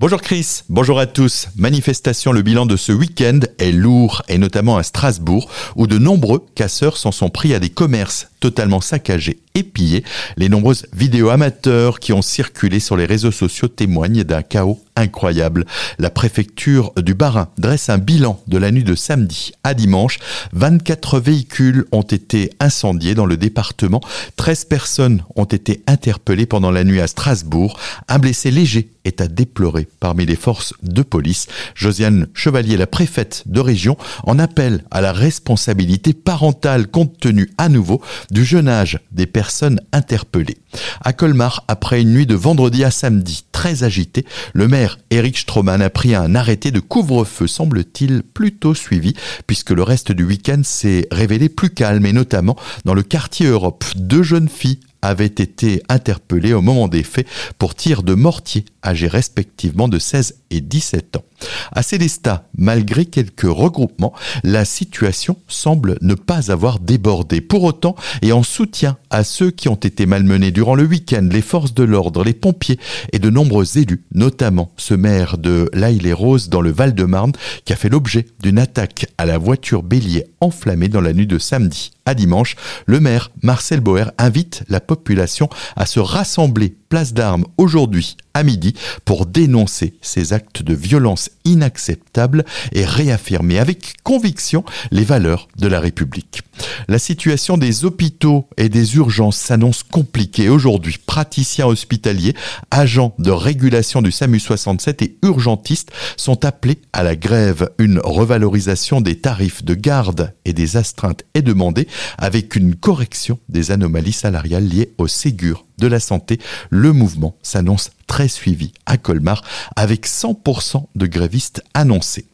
Bonjour Chris, bonjour à tous. Manifestation, le bilan de ce week-end est lourd, et notamment à Strasbourg, où de nombreux casseurs s'en sont pris à des commerces totalement saccagés et pillés. Les nombreuses vidéos amateurs qui ont circulé sur les réseaux sociaux témoignent d'un chaos incroyable. La préfecture du Bas-Rhin dresse un bilan de la nuit de samedi à dimanche. 24 véhicules ont été incendiés dans le département. 13 personnes ont été interpellées pendant la nuit à Strasbourg. Un blessé léger est à déplorer parmi les forces de police. Josiane Chevalier, la préfète de région, en appelle à la responsabilité parentale compte tenu à nouveau du jeune âge des personnes interpellées. À Colmar, après une nuit de vendredi à samedi très agitée, le maire Eric Stroman a pris un arrêté de couvre-feu, semble-t-il plutôt suivi, puisque le reste du week-end s'est révélé plus calme, et notamment dans le quartier Europe. Deux jeunes filles avaient été interpellés au moment des faits pour tir de mortier âgés respectivement de 16 et 17 ans. À Célestat, malgré quelques regroupements, la situation semble ne pas avoir débordé. Pour autant, et en soutien à ceux qui ont été malmenés durant le week-end, les forces de l'ordre, les pompiers et de nombreux élus, notamment ce maire de l'Aille-les-Roses dans le Val-de-Marne, qui a fait l'objet d'une attaque à la voiture bélier enflammée dans la nuit de samedi à dimanche, le maire Marcel Boer invite la population à se rassembler place d'armes aujourd'hui à midi pour dénoncer ces actes de violence inacceptables et réaffirmer avec conviction les valeurs de la République. La situation des hôpitaux et des urgences s'annonce compliquée aujourd'hui. Praticiens hospitaliers, agents de régulation du SAMU 67 et urgentistes sont appelés à la grève. Une revalorisation des tarifs de garde et des astreintes est demandée avec une correction des anomalies salariales liées au Ségur de la santé. Le mouvement s'annonce très suivi à Colmar avec 100% de grévistes annoncés.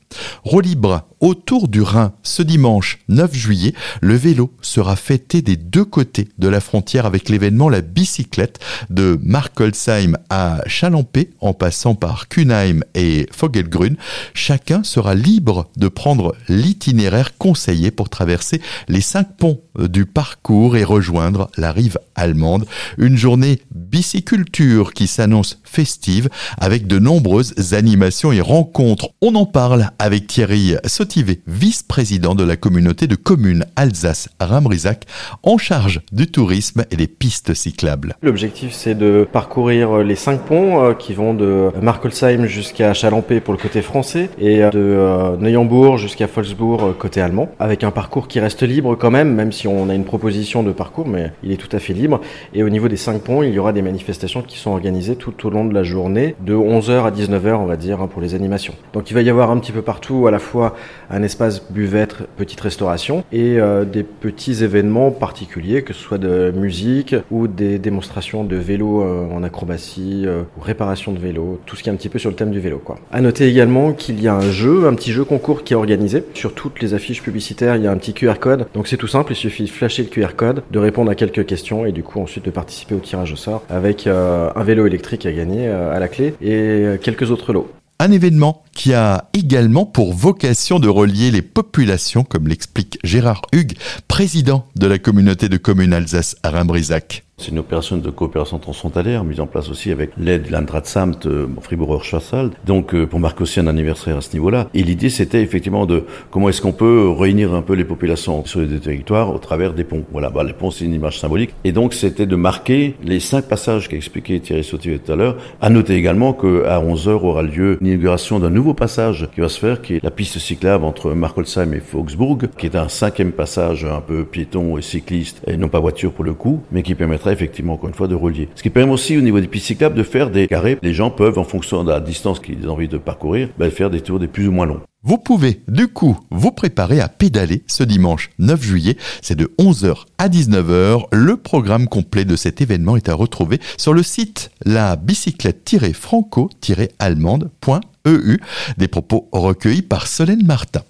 Roue libre autour du Rhin ce dimanche 9 juillet. Le vélo sera fêté des deux côtés de la frontière avec l'événement La bicyclette de Markolsheim à Chalampé en passant par Kunheim et Fogelgrün. Chacun sera libre de prendre l'itinéraire conseillé pour traverser les cinq ponts du parcours et rejoindre la rive allemande. Une journée biciculture qui s'annonce festive avec de nombreuses animations et rencontres. On en parle avec Thierry Vice-président de la communauté de communes Alsace-Ramrizac, en charge du tourisme et des pistes cyclables. L'objectif, c'est de parcourir les cinq ponts euh, qui vont de Markolsheim jusqu'à Chalampé pour le côté français et de euh, Neuenbourg jusqu'à Volksbourg euh, côté allemand, avec un parcours qui reste libre quand même, même si on a une proposition de parcours, mais il est tout à fait libre. Et au niveau des cinq ponts, il y aura des manifestations qui sont organisées tout au long de la journée, de 11h à 19h, on va dire, hein, pour les animations. Donc il va y avoir un petit peu partout à la fois un espace buvette, petite restauration et euh, des petits événements particuliers, que ce soit de musique ou des démonstrations de vélo euh, en acrobatie euh, ou réparation de vélo, tout ce qui est un petit peu sur le thème du vélo. Quoi. À noter également qu'il y a un jeu, un petit jeu concours qui est organisé. Sur toutes les affiches publicitaires, il y a un petit QR code. Donc c'est tout simple, il suffit de flasher le QR code, de répondre à quelques questions et du coup ensuite de participer au tirage au sort avec un vélo électrique à gagner à la clé et quelques autres lots. Un événement qui a également pour vocation de relier les populations, comme l'explique Gérard Hugues, président de la communauté de communes Alsace à Rimbrisac. C'est une opération de coopération transfrontalière mise en place aussi avec l'aide de l'Andratssamt euh, Fribourg-Chassal, donc euh, pour marquer aussi un anniversaire à ce niveau-là. Et l'idée, c'était effectivement de comment est-ce qu'on peut réunir un peu les populations sur les deux territoires au travers des ponts. Voilà, bah, les ponts, c'est une image symbolique. Et donc, c'était de marquer les cinq passages qu'a expliqué Thierry Sautier tout à l'heure. À noter également qu'à 11h aura lieu l'inauguration d'un nouveau passage qui va se faire, qui est la piste cyclable entre Markolsheim et Augsbourg, qui est un cinquième passage un peu piéton et cycliste, et non pas voiture pour le coup, mais qui permettra effectivement, encore une fois, de relier. Ce qui permet aussi au niveau des pistes cyclables de faire des carrés. Les gens peuvent, en fonction de la distance qu'ils ont envie de parcourir, ben, faire des tours des plus ou moins longs. Vous pouvez du coup vous préparer à pédaler ce dimanche 9 juillet. C'est de 11h à 19h. Le programme complet de cet événement est à retrouver sur le site la bicyclette-franco-allemande.eu. Des propos recueillis par Solène Martin.